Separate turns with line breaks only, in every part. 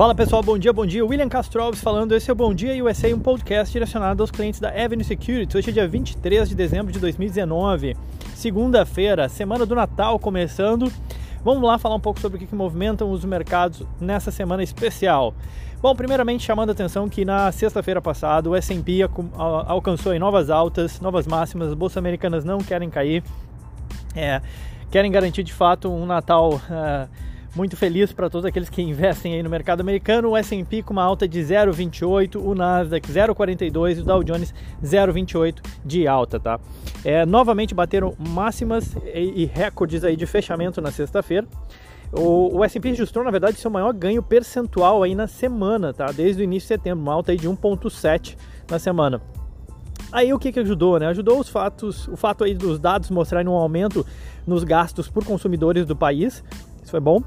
Fala pessoal, bom dia, bom dia. William Castro Alves falando. Esse é o Bom Dia USA, um podcast direcionado aos clientes da Avenue Security. Hoje é dia 23 de dezembro de 2019, segunda-feira, semana do Natal começando. Vamos lá falar um pouco sobre o que, movimentam os mercados nessa semana especial. Bom, primeiramente chamando a atenção que na sexta-feira passada o S&P alcançou novas altas, novas máximas, as bolsas americanas não querem cair, é, querem garantir de fato um Natal... Uh, muito feliz para todos aqueles que investem aí no mercado americano. O S&P com uma alta de 0,28, o Nasdaq 0,42 e o Dow Jones 0,28 de alta, tá? É, novamente bateram máximas e, e recordes aí de fechamento na sexta-feira. O, o S&P registrou, na verdade, seu maior ganho percentual aí na semana, tá? Desde o início de setembro, uma alta aí de 1,7 na semana. Aí o que, que ajudou, né? Ajudou os fatos, o fato aí dos dados mostrarem um aumento nos gastos por consumidores do país, isso foi bom.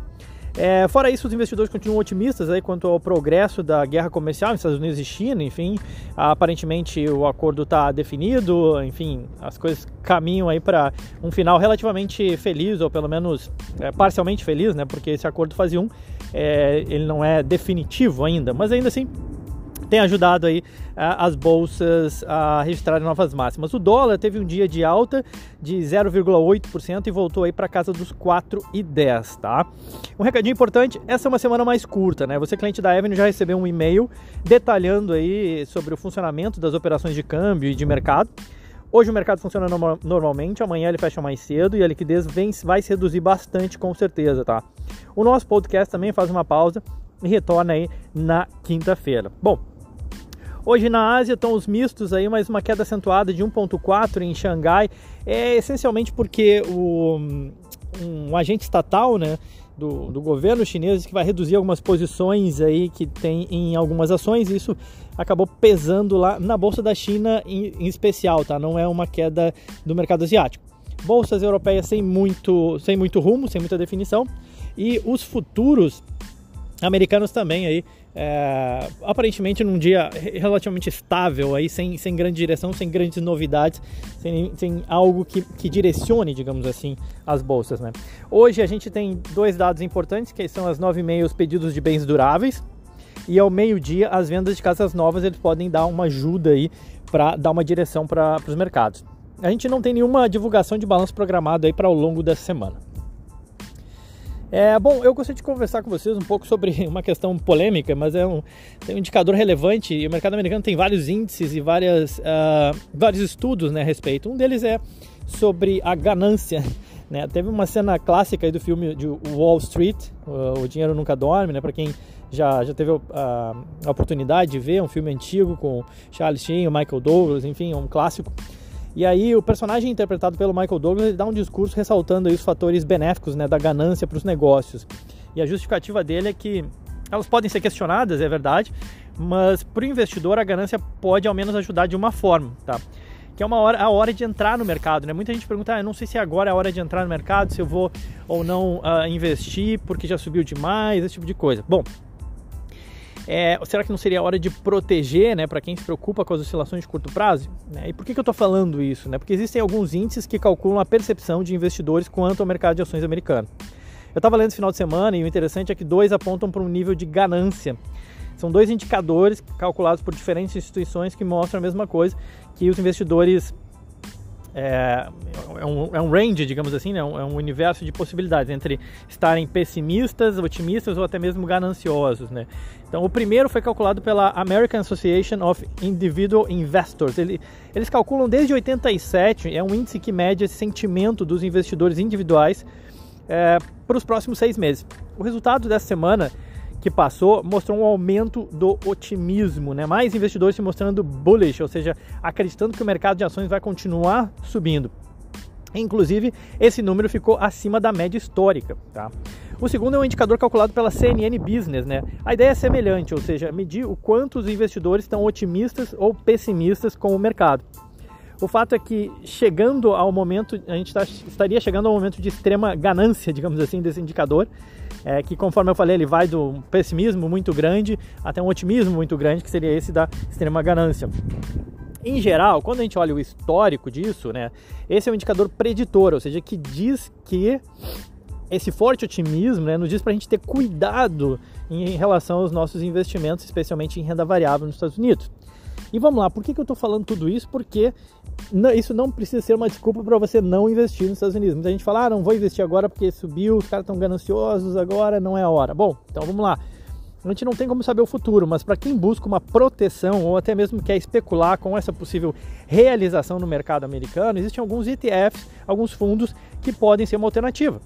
É, fora isso, os investidores continuam otimistas aí quanto ao progresso da guerra comercial entre Estados Unidos e China. Enfim, aparentemente o acordo está definido. Enfim, as coisas caminham aí para um final relativamente feliz, ou pelo menos é, parcialmente feliz, né? Porque esse acordo fase 1 é, ele não é definitivo ainda, mas ainda assim tem ajudado aí as bolsas a registrar novas máximas. O dólar teve um dia de alta de 0,8% e voltou aí para casa dos 4,10, tá? Um recadinho importante, essa é uma semana mais curta, né? Você cliente da Avenue já recebeu um e-mail detalhando aí sobre o funcionamento das operações de câmbio e de mercado. Hoje o mercado funciona normalmente, amanhã ele fecha mais cedo e a liquidez vem, vai se reduzir bastante com certeza, tá? O nosso podcast também faz uma pausa e retorna aí na quinta-feira. Bom, Hoje na Ásia estão os mistos aí, mas uma queda acentuada de 1,4 em Xangai. É essencialmente porque o, um agente estatal, né, do, do, governo chinês que vai reduzir algumas posições aí que tem em algumas ações. Isso acabou pesando lá na bolsa da China em, em especial, tá? Não é uma queda do mercado asiático. Bolsas europeias sem muito, sem muito rumo, sem muita definição e os futuros americanos também aí é, aparentemente num dia relativamente estável aí sem, sem grande direção sem grandes novidades sem, sem algo que, que direcione digamos assim as bolsas né? Hoje a gente tem dois dados importantes que são as 9 e meia os pedidos de bens duráveis e ao meio dia as vendas de casas novas eles podem dar uma ajuda aí para dar uma direção para os mercados. A gente não tem nenhuma divulgação de balanço programado aí para ao longo dessa semana é, bom, eu gostaria de conversar com vocês um pouco sobre uma questão polêmica, mas é um, é um indicador relevante e o mercado americano tem vários índices e várias, uh, vários estudos né, a respeito. Um deles é sobre a ganância. Né? Teve uma cena clássica do filme de Wall Street, O Dinheiro Nunca Dorme, né? para quem já, já teve a, a, oportunidade de ver, um filme antigo com Charles Sheen, Michael Douglas, enfim, um clássico. E aí o personagem interpretado pelo Michael Douglas dá um discurso ressaltando os fatores benéficos né, da ganância para os negócios. E a justificativa dele é que elas podem ser questionadas, é verdade, mas para o investidor a ganância pode ao menos ajudar de uma forma, tá? Que é uma hora, a hora de entrar no mercado, né? Muita gente pergunta, ah, eu não sei se agora é a hora de entrar no mercado, se eu vou ou não uh, investir porque já subiu demais, esse tipo de coisa. Bom, é, será que não seria hora de proteger, né, para quem se preocupa com as oscilações de curto prazo? Né? E por que, que eu estou falando isso? Né? Porque existem alguns índices que calculam a percepção de investidores quanto ao mercado de ações americano. Eu estava lendo esse final de semana e o interessante é que dois apontam para um nível de ganância. São dois indicadores calculados por diferentes instituições que mostram a mesma coisa, que os investidores é, é, um, é um range, digamos assim, né? é um universo de possibilidades entre estarem pessimistas, otimistas ou até mesmo gananciosos. Né? Então, o primeiro foi calculado pela American Association of Individual Investors. Ele, eles calculam desde 87, é um índice que mede esse sentimento dos investidores individuais é, para os próximos seis meses. O resultado dessa semana que passou mostrou um aumento do otimismo, né? Mais investidores se mostrando bullish, ou seja, acreditando que o mercado de ações vai continuar subindo. Inclusive, esse número ficou acima da média histórica, tá? O segundo é um indicador calculado pela CNN Business, né? A ideia é semelhante, ou seja, medir o quanto os investidores estão otimistas ou pessimistas com o mercado. O fato é que chegando ao momento, a gente tá, estaria chegando ao momento de extrema ganância, digamos assim, desse indicador, é, que conforme eu falei, ele vai do pessimismo muito grande até um otimismo muito grande, que seria esse da extrema ganância. Em geral, quando a gente olha o histórico disso, né, esse é um indicador preditor, ou seja, que diz que esse forte otimismo né, nos diz para a gente ter cuidado em relação aos nossos investimentos, especialmente em renda variável nos Estados Unidos. E vamos lá, por que, que eu estou falando tudo isso? Porque isso não precisa ser uma desculpa para você não investir nos Estados Unidos. Muita gente fala, ah, não vou investir agora porque subiu, os caras estão gananciosos agora, não é a hora. Bom, então vamos lá. A gente não tem como saber o futuro, mas para quem busca uma proteção ou até mesmo quer especular com essa possível realização no mercado americano, existem alguns ETFs, alguns fundos que podem ser uma alternativa.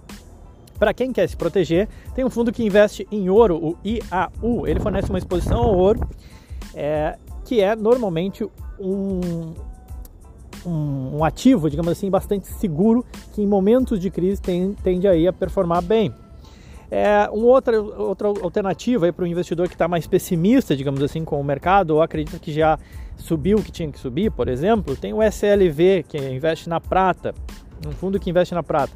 Para quem quer se proteger, tem um fundo que investe em ouro, o IAU. Ele fornece uma exposição ao ouro, é, que é normalmente um, um, um, ativo, digamos assim, bastante seguro, que em momentos de crise tem, tende aí a performar bem. É, uma outra, outra alternativa para o investidor que está mais pessimista, digamos assim, com o mercado, ou acredita que já subiu o que tinha que subir, por exemplo, tem o SLV, que investe na prata, um fundo que investe na prata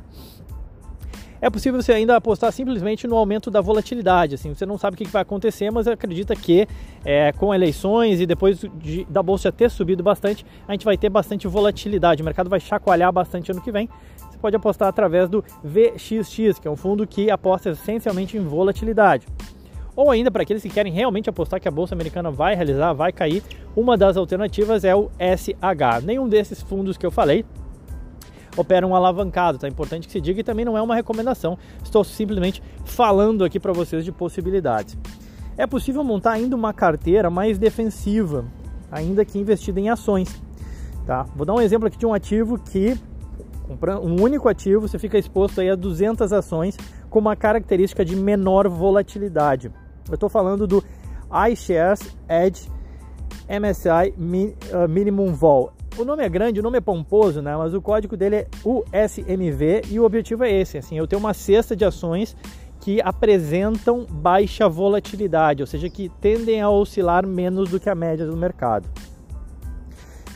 é possível você ainda apostar simplesmente no aumento da volatilidade. Assim, você não sabe o que vai acontecer, mas acredita que é, com eleições e depois de, da bolsa ter subido bastante, a gente vai ter bastante volatilidade. O mercado vai chacoalhar bastante ano que vem. Você pode apostar através do VXX, que é um fundo que aposta essencialmente em volatilidade. Ou ainda para aqueles que querem realmente apostar que a bolsa americana vai realizar, vai cair, uma das alternativas é o SH. Nenhum desses fundos que eu falei operam alavancado, tá? Importante que se diga e também não é uma recomendação. Estou simplesmente falando aqui para vocês de possibilidades. É possível montar ainda uma carteira mais defensiva, ainda que investida em ações, tá? Vou dar um exemplo aqui de um ativo que um único ativo, você fica exposto aí a 200 ações com uma característica de menor volatilidade. Eu estou falando do iShares Edge MSI uh, Minimum Vol. O nome é grande, o nome é pomposo, né? Mas o código dele é USMV e o objetivo é esse, assim, eu tenho uma cesta de ações que apresentam baixa volatilidade, ou seja, que tendem a oscilar menos do que a média do mercado.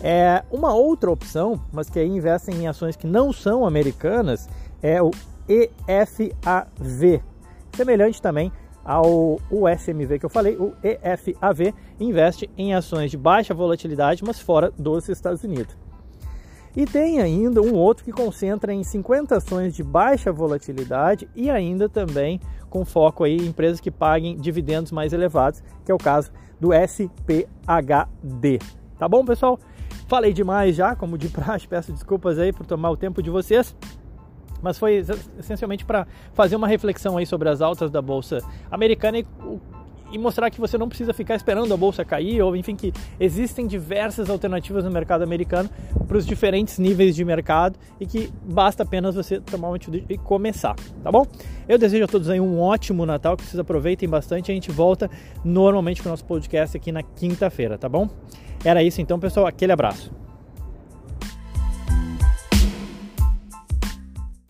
É, uma outra opção, mas que aí investem em ações que não são americanas, é o EFAV, semelhante também ao USMV que eu falei, o EFAV investe em ações de baixa volatilidade, mas fora dos Estados Unidos. E tem ainda um outro que concentra em 50 ações de baixa volatilidade e ainda também com foco aí em empresas que paguem dividendos mais elevados, que é o caso do SPHD. Tá bom, pessoal? Falei demais já, como de praxe, peço desculpas aí por tomar o tempo de vocês mas foi essencialmente para fazer uma reflexão aí sobre as altas da bolsa americana e, e, mostrar que você não precisa ficar esperando a bolsa cair, ou enfim, que existem diversas alternativas no mercado americano para os diferentes níveis de mercado e que basta apenas você tomar uma atitude e começar, tá bom? Eu desejo a todos aí um ótimo Natal, que vocês aproveitem bastante. A gente volta normalmente com o nosso podcast aqui na quinta-feira, tá bom? Era isso então, pessoal. Aquele abraço.